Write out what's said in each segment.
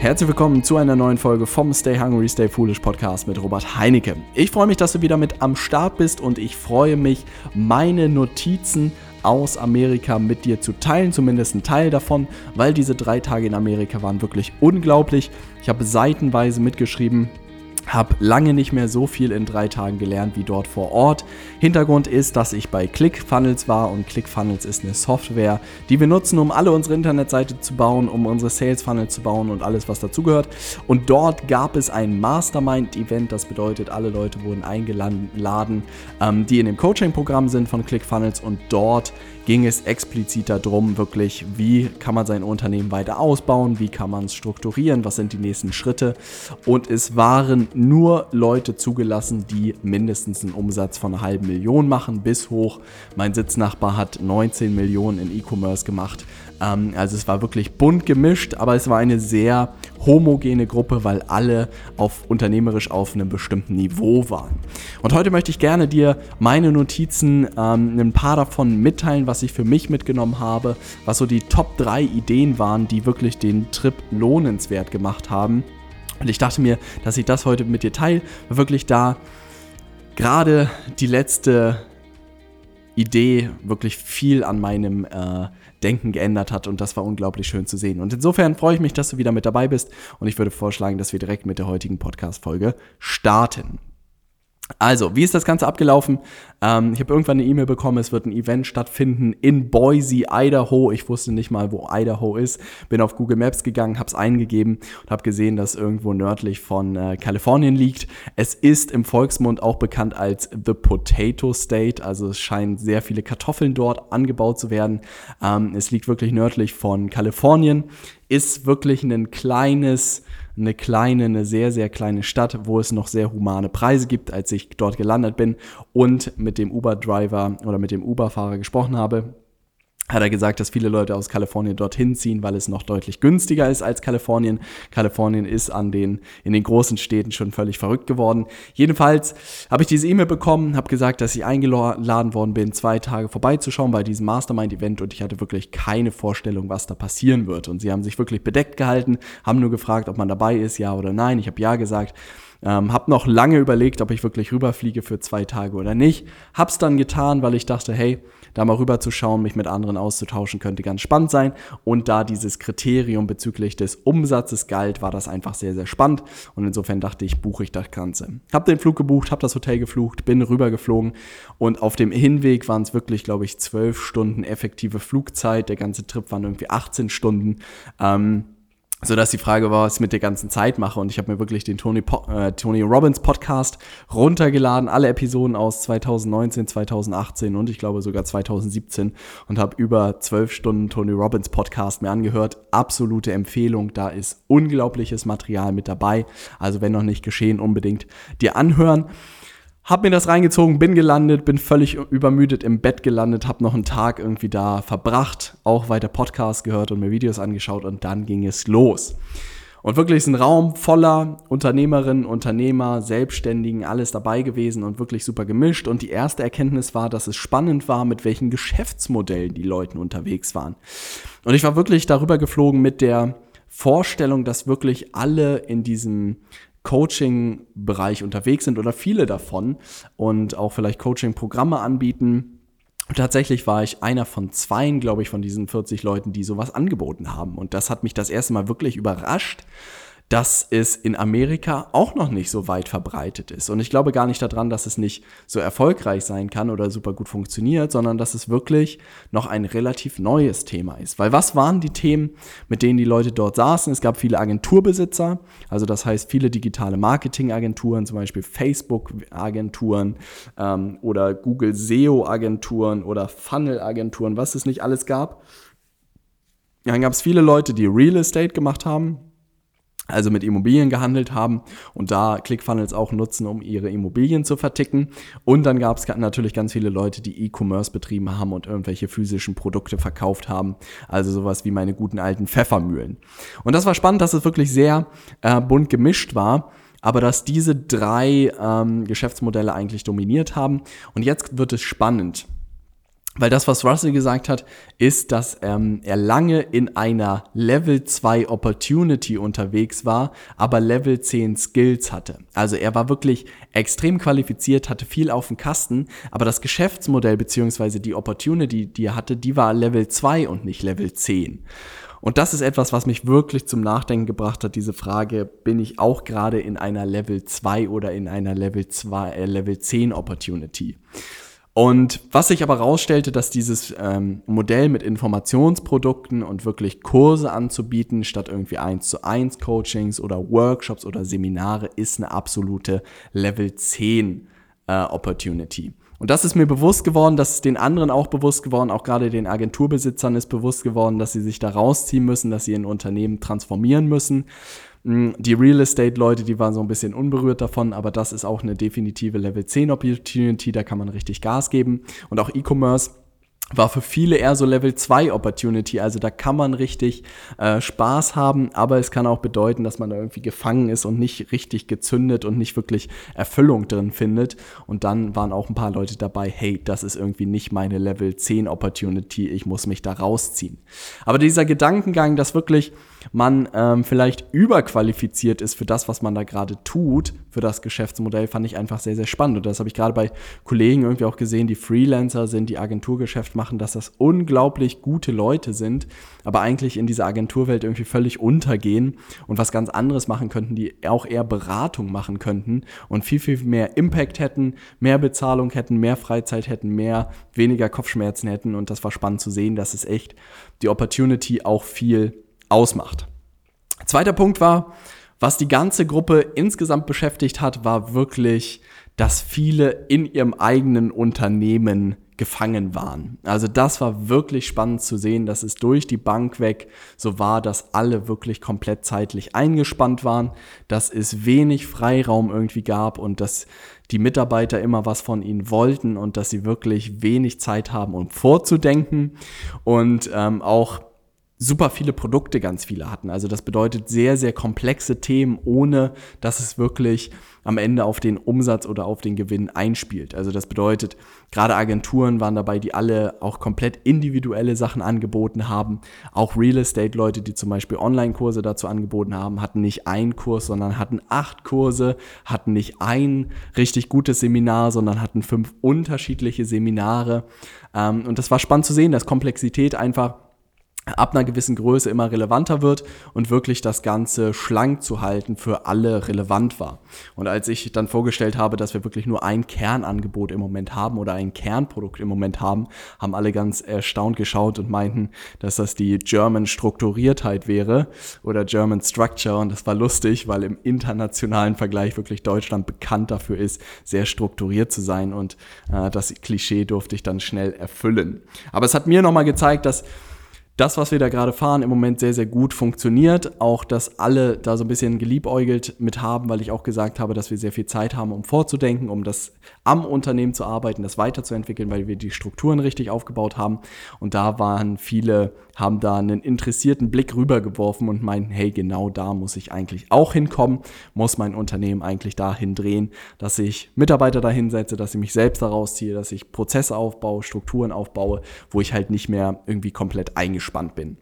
Herzlich willkommen zu einer neuen Folge vom Stay Hungry, Stay Foolish Podcast mit Robert Heinecke. Ich freue mich, dass du wieder mit am Start bist und ich freue mich, meine Notizen aus Amerika mit dir zu teilen, zumindest ein Teil davon, weil diese drei Tage in Amerika waren wirklich unglaublich. Ich habe seitenweise mitgeschrieben, habe lange nicht mehr so viel in drei Tagen gelernt wie dort vor Ort. Hintergrund ist, dass ich bei ClickFunnels war und ClickFunnels ist eine Software, die wir nutzen, um alle unsere Internetseite zu bauen, um unsere Sales Funnels zu bauen und alles, was dazugehört. Und dort gab es ein Mastermind-Event, das bedeutet, alle Leute wurden eingeladen, ähm, die in dem Coaching-Programm sind von ClickFunnels und dort ging es explizit darum, wirklich, wie kann man sein Unternehmen weiter ausbauen, wie kann man es strukturieren, was sind die nächsten Schritte. Und es waren nur Leute zugelassen, die mindestens einen Umsatz von einer halben Million machen, bis hoch. Mein Sitznachbar hat 19 Millionen in E-Commerce gemacht. Ähm, also es war wirklich bunt gemischt, aber es war eine sehr homogene Gruppe, weil alle auf unternehmerisch auf einem bestimmten Niveau waren. Und heute möchte ich gerne dir meine Notizen, ähm, ein paar davon mitteilen, was ich für mich mitgenommen habe, was so die Top 3 Ideen waren, die wirklich den Trip lohnenswert gemacht haben. Und ich dachte mir, dass ich das heute mit dir teile, wirklich da gerade die letzte Idee wirklich viel an meinem äh, Denken geändert hat und das war unglaublich schön zu sehen. Und insofern freue ich mich, dass du wieder mit dabei bist und ich würde vorschlagen, dass wir direkt mit der heutigen Podcast-Folge starten. Also, wie ist das Ganze abgelaufen? Ähm, ich habe irgendwann eine E-Mail bekommen, es wird ein Event stattfinden in Boise, Idaho. Ich wusste nicht mal, wo Idaho ist. Bin auf Google Maps gegangen, habe es eingegeben und habe gesehen, dass irgendwo nördlich von äh, Kalifornien liegt. Es ist im Volksmund auch bekannt als The Potato State. Also es scheinen sehr viele Kartoffeln dort angebaut zu werden. Ähm, es liegt wirklich nördlich von Kalifornien. Ist wirklich ein kleines eine kleine, eine sehr, sehr kleine Stadt, wo es noch sehr humane Preise gibt, als ich dort gelandet bin und mit dem Uber-Driver oder mit dem Uber-Fahrer gesprochen habe hat er gesagt, dass viele Leute aus Kalifornien dorthin ziehen, weil es noch deutlich günstiger ist als Kalifornien. Kalifornien ist an den, in den großen Städten schon völlig verrückt geworden. Jedenfalls habe ich diese E-Mail bekommen, habe gesagt, dass ich eingeladen worden bin, zwei Tage vorbeizuschauen bei diesem Mastermind-Event und ich hatte wirklich keine Vorstellung, was da passieren wird. Und sie haben sich wirklich bedeckt gehalten, haben nur gefragt, ob man dabei ist, ja oder nein. Ich habe ja gesagt. Ähm, hab noch lange überlegt, ob ich wirklich rüberfliege für zwei Tage oder nicht. Hab's dann getan, weil ich dachte, hey, da mal rüber zu schauen, mich mit anderen auszutauschen, könnte ganz spannend sein. Und da dieses Kriterium bezüglich des Umsatzes galt, war das einfach sehr, sehr spannend. Und insofern dachte ich, buche ich das Ganze. Hab den Flug gebucht, hab das Hotel geflucht, bin rübergeflogen und auf dem Hinweg waren es wirklich, glaube ich, zwölf Stunden effektive Flugzeit. Der ganze Trip waren irgendwie 18 Stunden. Ähm, so dass die Frage war, was ich mit der ganzen Zeit mache. Und ich habe mir wirklich den Tony, po äh, Tony Robbins Podcast runtergeladen, alle Episoden aus 2019, 2018 und ich glaube sogar 2017 und habe über zwölf Stunden Tony Robbins Podcast mir angehört. Absolute Empfehlung, da ist unglaubliches Material mit dabei. Also wenn noch nicht geschehen, unbedingt dir anhören. Hab mir das reingezogen, bin gelandet, bin völlig übermüdet im Bett gelandet, hab noch einen Tag irgendwie da verbracht, auch weiter Podcasts gehört und mir Videos angeschaut und dann ging es los. Und wirklich ist ein Raum voller Unternehmerinnen, Unternehmer, Selbstständigen, alles dabei gewesen und wirklich super gemischt. Und die erste Erkenntnis war, dass es spannend war, mit welchen Geschäftsmodellen die Leute unterwegs waren. Und ich war wirklich darüber geflogen mit der Vorstellung, dass wirklich alle in diesem Coaching-Bereich unterwegs sind oder viele davon und auch vielleicht Coaching-Programme anbieten. Und tatsächlich war ich einer von zweien, glaube ich, von diesen 40 Leuten, die sowas angeboten haben. Und das hat mich das erste Mal wirklich überrascht, dass es in Amerika auch noch nicht so weit verbreitet ist. Und ich glaube gar nicht daran, dass es nicht so erfolgreich sein kann oder super gut funktioniert, sondern dass es wirklich noch ein relativ neues Thema ist. Weil was waren die Themen, mit denen die Leute dort saßen? Es gab viele Agenturbesitzer, also das heißt viele digitale Marketingagenturen, zum Beispiel Facebook-Agenturen ähm, oder Google SEO-Agenturen oder Funnel-Agenturen, was es nicht alles gab. Dann gab es viele Leute, die Real Estate gemacht haben, also mit Immobilien gehandelt haben und da ClickFunnels auch nutzen, um ihre Immobilien zu verticken. Und dann gab es natürlich ganz viele Leute, die E-Commerce betrieben haben und irgendwelche physischen Produkte verkauft haben. Also sowas wie meine guten alten Pfeffermühlen. Und das war spannend, dass es wirklich sehr äh, bunt gemischt war aber dass diese drei ähm, Geschäftsmodelle eigentlich dominiert haben. Und jetzt wird es spannend. Weil das, was Russell gesagt hat, ist, dass ähm, er lange in einer Level 2 Opportunity unterwegs war, aber Level 10 Skills hatte. Also er war wirklich extrem qualifiziert, hatte viel auf dem Kasten, aber das Geschäftsmodell beziehungsweise die Opportunity, die er hatte, die war Level 2 und nicht Level 10. Und das ist etwas, was mich wirklich zum Nachdenken gebracht hat, diese Frage, bin ich auch gerade in einer Level 2 oder in einer Level 2, äh, Level 10 Opportunity? Und was sich aber herausstellte, dass dieses ähm, Modell mit Informationsprodukten und wirklich Kurse anzubieten, statt irgendwie 1 zu 1 Coachings oder Workshops oder Seminare, ist eine absolute Level 10 äh, Opportunity. Und das ist mir bewusst geworden, das ist den anderen auch bewusst geworden, auch gerade den Agenturbesitzern ist bewusst geworden, dass sie sich da rausziehen müssen, dass sie ein Unternehmen transformieren müssen. Mm, die Real Estate-Leute, die waren so ein bisschen unberührt davon, aber das ist auch eine definitive Level 10 Opportunity, da kann man richtig Gas geben. Und auch E-Commerce war für viele eher so Level 2 Opportunity. Also da kann man richtig äh, Spaß haben, aber es kann auch bedeuten, dass man da irgendwie gefangen ist und nicht richtig gezündet und nicht wirklich Erfüllung drin findet. Und dann waren auch ein paar Leute dabei, hey, das ist irgendwie nicht meine Level 10 Opportunity, ich muss mich da rausziehen. Aber dieser Gedankengang, dass wirklich man ähm, vielleicht überqualifiziert ist für das, was man da gerade tut, für das Geschäftsmodell, fand ich einfach sehr, sehr spannend. Und das habe ich gerade bei Kollegen irgendwie auch gesehen, die Freelancer sind, die Agenturgeschäft machen, dass das unglaublich gute Leute sind, aber eigentlich in dieser Agenturwelt irgendwie völlig untergehen und was ganz anderes machen könnten, die auch eher Beratung machen könnten und viel, viel mehr Impact hätten, mehr Bezahlung hätten, mehr Freizeit hätten, mehr, weniger Kopfschmerzen hätten. Und das war spannend zu sehen, dass es echt die Opportunity auch viel ausmacht. Zweiter Punkt war, was die ganze Gruppe insgesamt beschäftigt hat, war wirklich, dass viele in ihrem eigenen Unternehmen gefangen waren. Also das war wirklich spannend zu sehen, dass es durch die Bank weg so war, dass alle wirklich komplett zeitlich eingespannt waren, dass es wenig Freiraum irgendwie gab und dass die Mitarbeiter immer was von ihnen wollten und dass sie wirklich wenig Zeit haben, um vorzudenken und ähm, auch super viele Produkte ganz viele hatten. Also das bedeutet sehr, sehr komplexe Themen, ohne dass es wirklich am Ende auf den Umsatz oder auf den Gewinn einspielt. Also das bedeutet, gerade Agenturen waren dabei, die alle auch komplett individuelle Sachen angeboten haben. Auch Real Estate-Leute, die zum Beispiel Online-Kurse dazu angeboten haben, hatten nicht einen Kurs, sondern hatten acht Kurse, hatten nicht ein richtig gutes Seminar, sondern hatten fünf unterschiedliche Seminare. Ähm, und das war spannend zu sehen, dass Komplexität einfach ab einer gewissen Größe immer relevanter wird und wirklich das Ganze schlank zu halten für alle relevant war. Und als ich dann vorgestellt habe, dass wir wirklich nur ein Kernangebot im Moment haben oder ein Kernprodukt im Moment haben, haben alle ganz erstaunt geschaut und meinten, dass das die German Strukturiertheit wäre oder German Structure und das war lustig, weil im internationalen Vergleich wirklich Deutschland bekannt dafür ist, sehr strukturiert zu sein und äh, das Klischee durfte ich dann schnell erfüllen. Aber es hat mir nochmal gezeigt, dass das, was wir da gerade fahren, im Moment sehr, sehr gut funktioniert. Auch, dass alle da so ein bisschen geliebäugelt mit haben, weil ich auch gesagt habe, dass wir sehr viel Zeit haben, um vorzudenken, um das am Unternehmen zu arbeiten, das weiterzuentwickeln, weil wir die Strukturen richtig aufgebaut haben. Und da waren viele, haben da einen interessierten Blick rübergeworfen und meinten, hey, genau da muss ich eigentlich auch hinkommen, muss mein Unternehmen eigentlich dahin drehen, dass ich Mitarbeiter dahin setze, dass ich mich selbst daraus ziehe, dass ich Prozesse aufbaue, Strukturen aufbaue, wo ich halt nicht mehr irgendwie komplett eingeschränkt gespannt bin.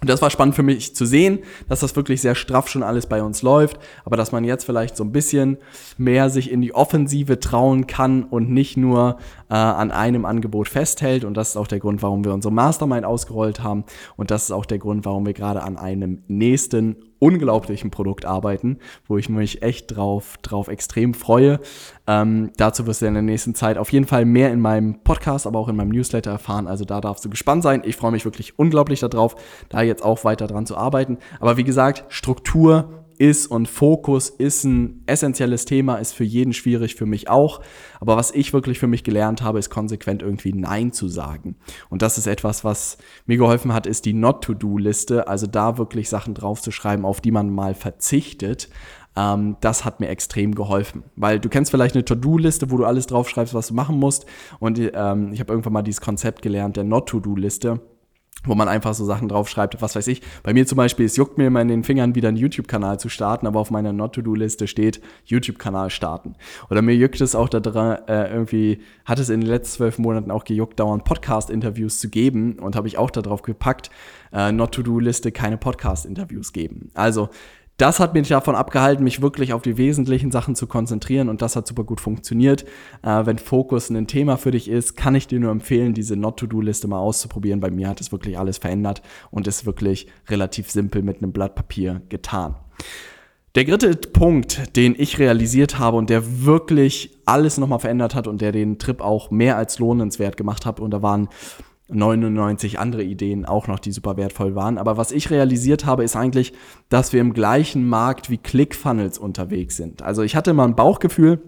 Und das war spannend für mich zu sehen, dass das wirklich sehr straff schon alles bei uns läuft, aber dass man jetzt vielleicht so ein bisschen mehr sich in die Offensive trauen kann und nicht nur äh, an einem Angebot festhält. Und das ist auch der Grund, warum wir unsere Mastermind ausgerollt haben. Und das ist auch der Grund, warum wir gerade an einem nächsten unglaublichen Produkt arbeiten, wo ich mich echt drauf, drauf extrem freue. Ähm, dazu wirst du in der nächsten Zeit auf jeden Fall mehr in meinem Podcast, aber auch in meinem Newsletter erfahren. Also da darfst du gespannt sein. Ich freue mich wirklich unglaublich darauf, da jetzt auch weiter dran zu arbeiten. Aber wie gesagt, Struktur ist und Fokus ist ein essentielles Thema, ist für jeden schwierig, für mich auch. Aber was ich wirklich für mich gelernt habe, ist konsequent irgendwie Nein zu sagen. Und das ist etwas, was mir geholfen hat, ist die Not-to-Do-Liste. Also da wirklich Sachen draufzuschreiben, auf die man mal verzichtet. Ähm, das hat mir extrem geholfen. Weil du kennst vielleicht eine To-Do-Liste, wo du alles draufschreibst, was du machen musst. Und ähm, ich habe irgendwann mal dieses Konzept gelernt der Not-to-Do-Liste wo man einfach so Sachen draufschreibt, was weiß ich. Bei mir zum Beispiel, es juckt mir immer in den Fingern, wieder einen YouTube-Kanal zu starten, aber auf meiner Not-to-Do-Liste steht YouTube-Kanal starten. Oder mir juckt es auch da dran, äh, irgendwie, hat es in den letzten zwölf Monaten auch gejuckt, dauernd Podcast-Interviews zu geben und habe ich auch darauf gepackt, äh, Not-to-Do-Liste keine Podcast-Interviews geben. Also das hat mich davon abgehalten, mich wirklich auf die wesentlichen Sachen zu konzentrieren und das hat super gut funktioniert. Äh, wenn Fokus ein Thema für dich ist, kann ich dir nur empfehlen, diese Not-to-Do-Liste mal auszuprobieren. Bei mir hat es wirklich alles verändert und ist wirklich relativ simpel mit einem Blatt Papier getan. Der dritte Punkt, den ich realisiert habe und der wirklich alles nochmal verändert hat und der den Trip auch mehr als lohnenswert gemacht hat, und da waren 99 andere Ideen auch noch, die super wertvoll waren. Aber was ich realisiert habe, ist eigentlich, dass wir im gleichen Markt wie ClickFunnels unterwegs sind. Also ich hatte mal ein Bauchgefühl,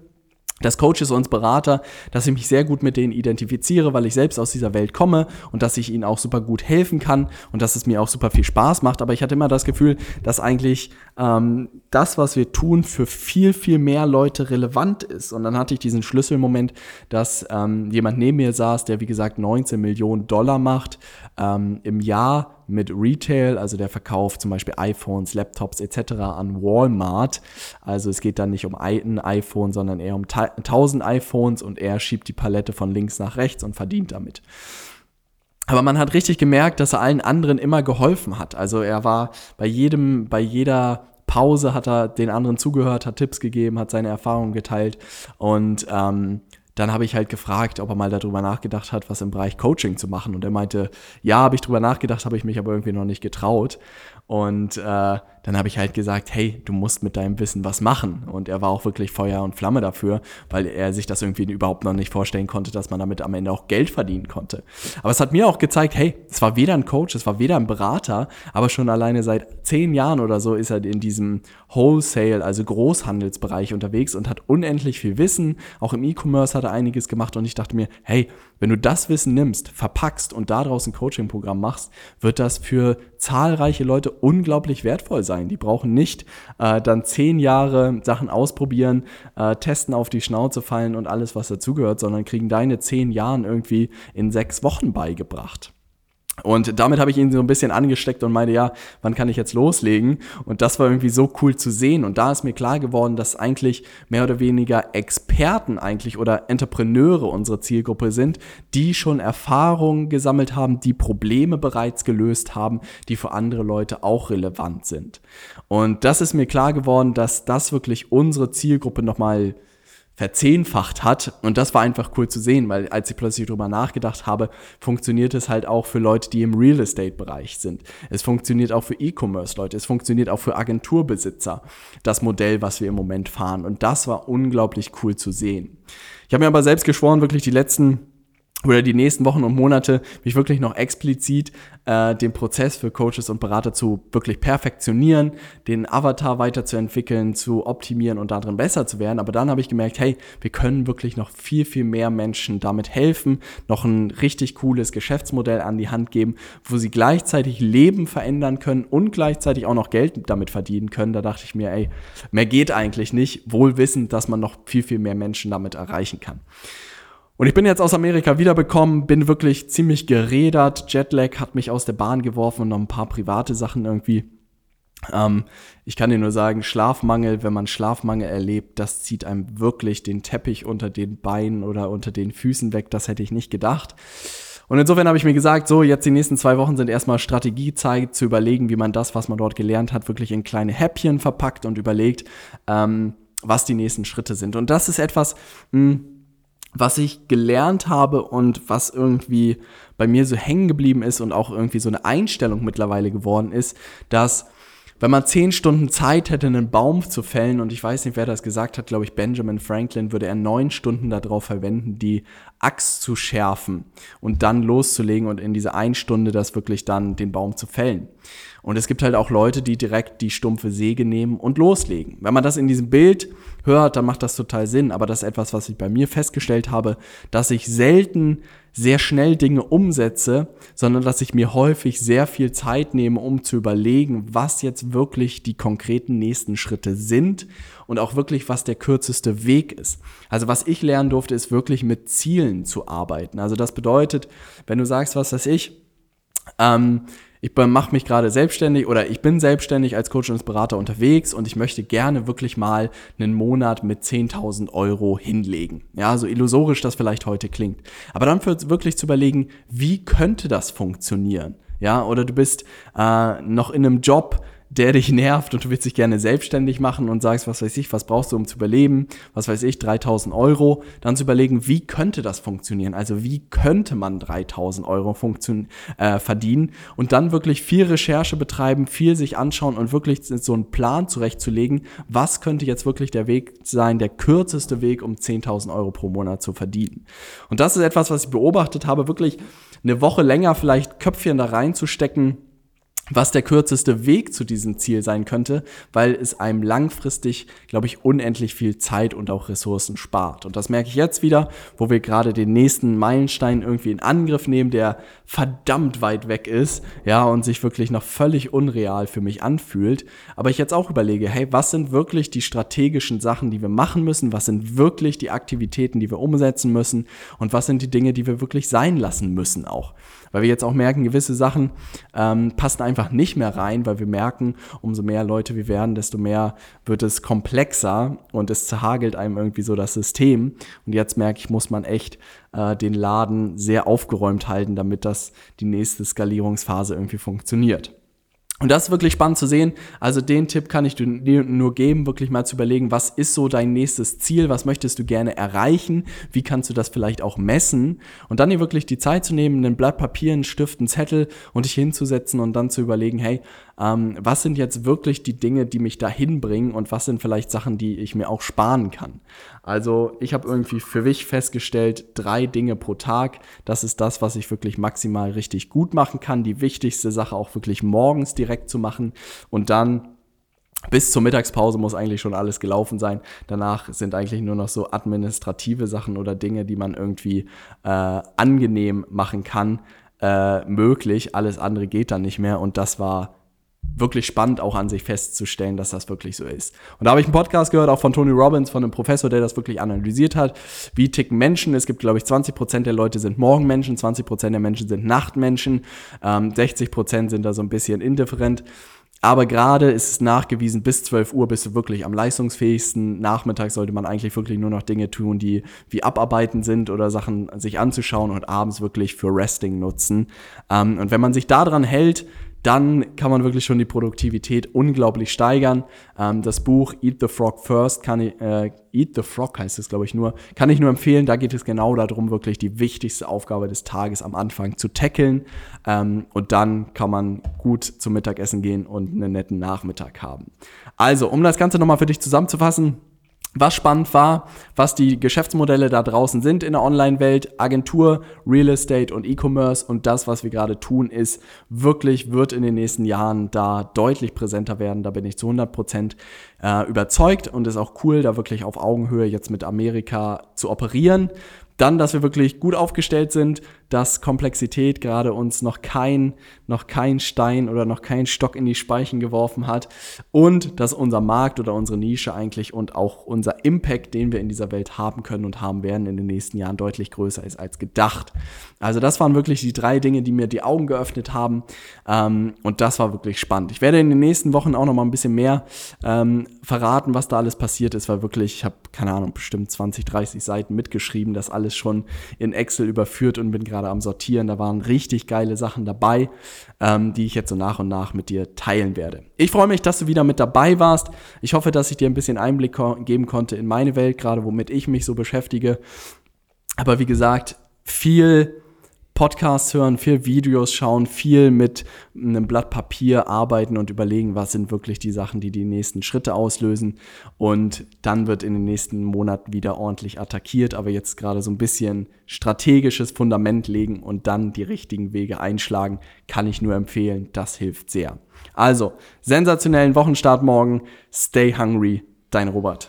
dass Coaches und Berater, dass ich mich sehr gut mit denen identifiziere, weil ich selbst aus dieser Welt komme und dass ich ihnen auch super gut helfen kann und dass es mir auch super viel Spaß macht. Aber ich hatte immer das Gefühl, dass eigentlich ähm, das, was wir tun, für viel, viel mehr Leute relevant ist. Und dann hatte ich diesen Schlüsselmoment, dass ähm, jemand neben mir saß, der wie gesagt 19 Millionen Dollar macht ähm, im Jahr mit Retail, also der Verkauf zum Beispiel iPhones, Laptops etc. an Walmart. Also es geht dann nicht um ein iPhone, sondern eher um 1000 iPhones und er schiebt die Palette von links nach rechts und verdient damit. Aber man hat richtig gemerkt, dass er allen anderen immer geholfen hat. Also er war bei jedem, bei jeder Pause hat er den anderen zugehört, hat Tipps gegeben, hat seine Erfahrungen geteilt und ähm, dann habe ich halt gefragt, ob er mal darüber nachgedacht hat, was im Bereich Coaching zu machen. Und er meinte, ja, habe ich drüber nachgedacht, habe ich mich aber irgendwie noch nicht getraut. Und äh, dann habe ich halt gesagt, hey, du musst mit deinem Wissen was machen. Und er war auch wirklich Feuer und Flamme dafür, weil er sich das irgendwie überhaupt noch nicht vorstellen konnte, dass man damit am Ende auch Geld verdienen konnte. Aber es hat mir auch gezeigt, hey, es war weder ein Coach, es war weder ein Berater, aber schon alleine seit zehn Jahren oder so ist er in diesem Wholesale, also Großhandelsbereich unterwegs und hat unendlich viel Wissen. Auch im E-Commerce hat er einiges gemacht und ich dachte mir, hey, wenn du das Wissen nimmst, verpackst und daraus ein Coaching-Programm machst, wird das für zahlreiche Leute unglaublich wertvoll sein. Die brauchen nicht äh, dann zehn Jahre Sachen ausprobieren, äh, testen, auf die Schnauze fallen und alles, was dazugehört, sondern kriegen deine zehn Jahren irgendwie in sechs Wochen beigebracht. Und damit habe ich ihn so ein bisschen angesteckt und meinte, ja, wann kann ich jetzt loslegen? Und das war irgendwie so cool zu sehen. Und da ist mir klar geworden, dass eigentlich mehr oder weniger Experten eigentlich oder Entrepreneure unsere Zielgruppe sind, die schon Erfahrungen gesammelt haben, die Probleme bereits gelöst haben, die für andere Leute auch relevant sind. Und das ist mir klar geworden, dass das wirklich unsere Zielgruppe nochmal verzehnfacht hat. Und das war einfach cool zu sehen, weil als ich plötzlich drüber nachgedacht habe, funktioniert es halt auch für Leute, die im Real Estate-Bereich sind. Es funktioniert auch für E-Commerce-Leute, es funktioniert auch für Agenturbesitzer, das Modell, was wir im Moment fahren. Und das war unglaublich cool zu sehen. Ich habe mir aber selbst geschworen, wirklich die letzten oder die nächsten Wochen und Monate mich wirklich noch explizit äh, den Prozess für Coaches und Berater zu wirklich perfektionieren, den Avatar weiterzuentwickeln, zu optimieren und darin besser zu werden. Aber dann habe ich gemerkt, hey, wir können wirklich noch viel, viel mehr Menschen damit helfen, noch ein richtig cooles Geschäftsmodell an die Hand geben, wo sie gleichzeitig Leben verändern können und gleichzeitig auch noch Geld damit verdienen können. Da dachte ich mir, ey, mehr geht eigentlich nicht, wohl wissend, dass man noch viel, viel mehr Menschen damit erreichen kann. Und ich bin jetzt aus Amerika wiederbekommen, bin wirklich ziemlich gerädert. Jetlag hat mich aus der Bahn geworfen und noch ein paar private Sachen irgendwie. Ähm, ich kann dir nur sagen, Schlafmangel, wenn man Schlafmangel erlebt, das zieht einem wirklich den Teppich unter den Beinen oder unter den Füßen weg. Das hätte ich nicht gedacht. Und insofern habe ich mir gesagt, so jetzt die nächsten zwei Wochen sind erstmal Strategiezeit zu überlegen, wie man das, was man dort gelernt hat, wirklich in kleine Häppchen verpackt und überlegt, ähm, was die nächsten Schritte sind. Und das ist etwas, mh, hm, was ich gelernt habe und was irgendwie bei mir so hängen geblieben ist und auch irgendwie so eine Einstellung mittlerweile geworden ist, dass wenn man zehn Stunden Zeit hätte, einen Baum zu fällen, und ich weiß nicht, wer das gesagt hat, glaube ich, Benjamin Franklin, würde er neun Stunden darauf verwenden, die Axt zu schärfen und dann loszulegen und in diese ein Stunde das wirklich dann den Baum zu fällen. Und es gibt halt auch Leute, die direkt die stumpfe Säge nehmen und loslegen. Wenn man das in diesem Bild hört, dann macht das total Sinn. Aber das ist etwas, was ich bei mir festgestellt habe, dass ich selten sehr schnell Dinge umsetze, sondern dass ich mir häufig sehr viel Zeit nehme, um zu überlegen, was jetzt wirklich die konkreten nächsten Schritte sind und auch wirklich, was der kürzeste Weg ist. Also was ich lernen durfte, ist wirklich mit Zielen zu arbeiten. Also das bedeutet, wenn du sagst, was weiß ich, Ähm, ich mache mich gerade selbstständig oder ich bin selbstständig als Coach und Berater unterwegs und ich möchte gerne wirklich mal einen Monat mit 10.000 Euro hinlegen. Ja, so illusorisch das vielleicht heute klingt. Aber dann wirklich zu überlegen, wie könnte das funktionieren? Ja, oder du bist äh, noch in einem Job, der dich nervt und du willst dich gerne selbstständig machen und sagst, was weiß ich, was brauchst du, um zu überleben, was weiß ich, 3000 Euro, dann zu überlegen, wie könnte das funktionieren? Also wie könnte man 3000 Euro äh, verdienen und dann wirklich viel Recherche betreiben, viel sich anschauen und wirklich so einen Plan zurechtzulegen, was könnte jetzt wirklich der Weg sein, der kürzeste Weg, um 10.000 Euro pro Monat zu verdienen. Und das ist etwas, was ich beobachtet habe, wirklich eine Woche länger vielleicht Köpfchen da reinzustecken, was der kürzeste Weg zu diesem Ziel sein könnte, weil es einem langfristig, glaube ich, unendlich viel Zeit und auch Ressourcen spart. Und das merke ich jetzt wieder, wo wir gerade den nächsten Meilenstein irgendwie in Angriff nehmen, der verdammt weit weg ist, ja, und sich wirklich noch völlig unreal für mich anfühlt. Aber ich jetzt auch überlege, hey, was sind wirklich die strategischen Sachen, die wir machen müssen? Was sind wirklich die Aktivitäten, die wir umsetzen müssen? Und was sind die Dinge, die wir wirklich sein lassen müssen auch? Weil wir jetzt auch merken, gewisse Sachen ähm, passen einfach nicht mehr rein, weil wir merken, umso mehr Leute wir werden, desto mehr wird es komplexer und es zerhagelt einem irgendwie so das System. Und jetzt merke ich, muss man echt äh, den Laden sehr aufgeräumt halten, damit das die nächste Skalierungsphase irgendwie funktioniert. Und das ist wirklich spannend zu sehen. Also den Tipp kann ich dir nur geben, wirklich mal zu überlegen, was ist so dein nächstes Ziel, was möchtest du gerne erreichen, wie kannst du das vielleicht auch messen und dann dir wirklich die Zeit zu nehmen, ein Blatt Papier, einen Stift, einen Zettel und dich hinzusetzen und dann zu überlegen, hey, ähm, was sind jetzt wirklich die Dinge, die mich dahin bringen und was sind vielleicht Sachen, die ich mir auch sparen kann. Also ich habe irgendwie für mich festgestellt, drei Dinge pro Tag, das ist das, was ich wirklich maximal richtig gut machen kann. Die wichtigste Sache auch wirklich morgens direkt zu machen und dann bis zur Mittagspause muss eigentlich schon alles gelaufen sein. Danach sind eigentlich nur noch so administrative Sachen oder Dinge, die man irgendwie äh, angenehm machen kann, äh, möglich. Alles andere geht dann nicht mehr. Und das war wirklich spannend auch an sich festzustellen, dass das wirklich so ist. Und da habe ich einen Podcast gehört, auch von Tony Robbins, von einem Professor, der das wirklich analysiert hat. Wie ticken Menschen? Es gibt, glaube ich, 20 Prozent der Leute sind Morgenmenschen, 20 Prozent der Menschen sind Nachtmenschen, ähm, 60 Prozent sind da so ein bisschen indifferent. Aber gerade ist es nachgewiesen, bis 12 Uhr bist du wirklich am leistungsfähigsten. Nachmittags sollte man eigentlich wirklich nur noch Dinge tun, die wie abarbeiten sind oder Sachen sich anzuschauen und abends wirklich für Resting nutzen. Ähm, und wenn man sich daran hält, dann kann man wirklich schon die Produktivität unglaublich steigern. Ähm, das Buch Eat the Frog First kann ich, äh, Eat the Frog heißt es, glaube ich, nur, kann ich nur empfehlen. Da geht es genau darum, wirklich die wichtigste Aufgabe des Tages am Anfang zu tackeln. Ähm, und dann kann man gut zum Mittagessen gehen und einen netten Nachmittag haben. Also, um das Ganze nochmal für dich zusammenzufassen, was spannend war, was die Geschäftsmodelle da draußen sind in der Online-Welt, Agentur, Real Estate und E-Commerce und das, was wir gerade tun, ist wirklich, wird in den nächsten Jahren da deutlich präsenter werden. Da bin ich zu 100 Prozent äh, überzeugt und ist auch cool, da wirklich auf Augenhöhe jetzt mit Amerika zu operieren. Dann, dass wir wirklich gut aufgestellt sind, dass Komplexität gerade uns noch kein, noch kein Stein oder noch kein Stock in die Speichen geworfen hat und dass unser Markt oder unsere Nische eigentlich und auch unser Impact, den wir in dieser Welt haben können und haben werden in den nächsten Jahren deutlich größer ist als gedacht. Also das waren wirklich die drei Dinge, die mir die Augen geöffnet haben ähm, und das war wirklich spannend. Ich werde in den nächsten Wochen auch noch mal ein bisschen mehr ähm, verraten, was da alles passiert ist, weil wirklich, ich habe keine Ahnung, bestimmt 20, 30 Seiten mitgeschrieben, das alles schon in Excel überführt und bin gerade gerade am Sortieren. Da waren richtig geile Sachen dabei, ähm, die ich jetzt so nach und nach mit dir teilen werde. Ich freue mich, dass du wieder mit dabei warst. Ich hoffe, dass ich dir ein bisschen Einblick geben konnte in meine Welt, gerade womit ich mich so beschäftige. Aber wie gesagt, viel Podcasts hören, viel Videos schauen, viel mit einem Blatt Papier arbeiten und überlegen, was sind wirklich die Sachen, die die nächsten Schritte auslösen. Und dann wird in den nächsten Monaten wieder ordentlich attackiert, aber jetzt gerade so ein bisschen strategisches Fundament legen und dann die richtigen Wege einschlagen, kann ich nur empfehlen. Das hilft sehr. Also, sensationellen Wochenstart morgen. Stay hungry. Dein Robert.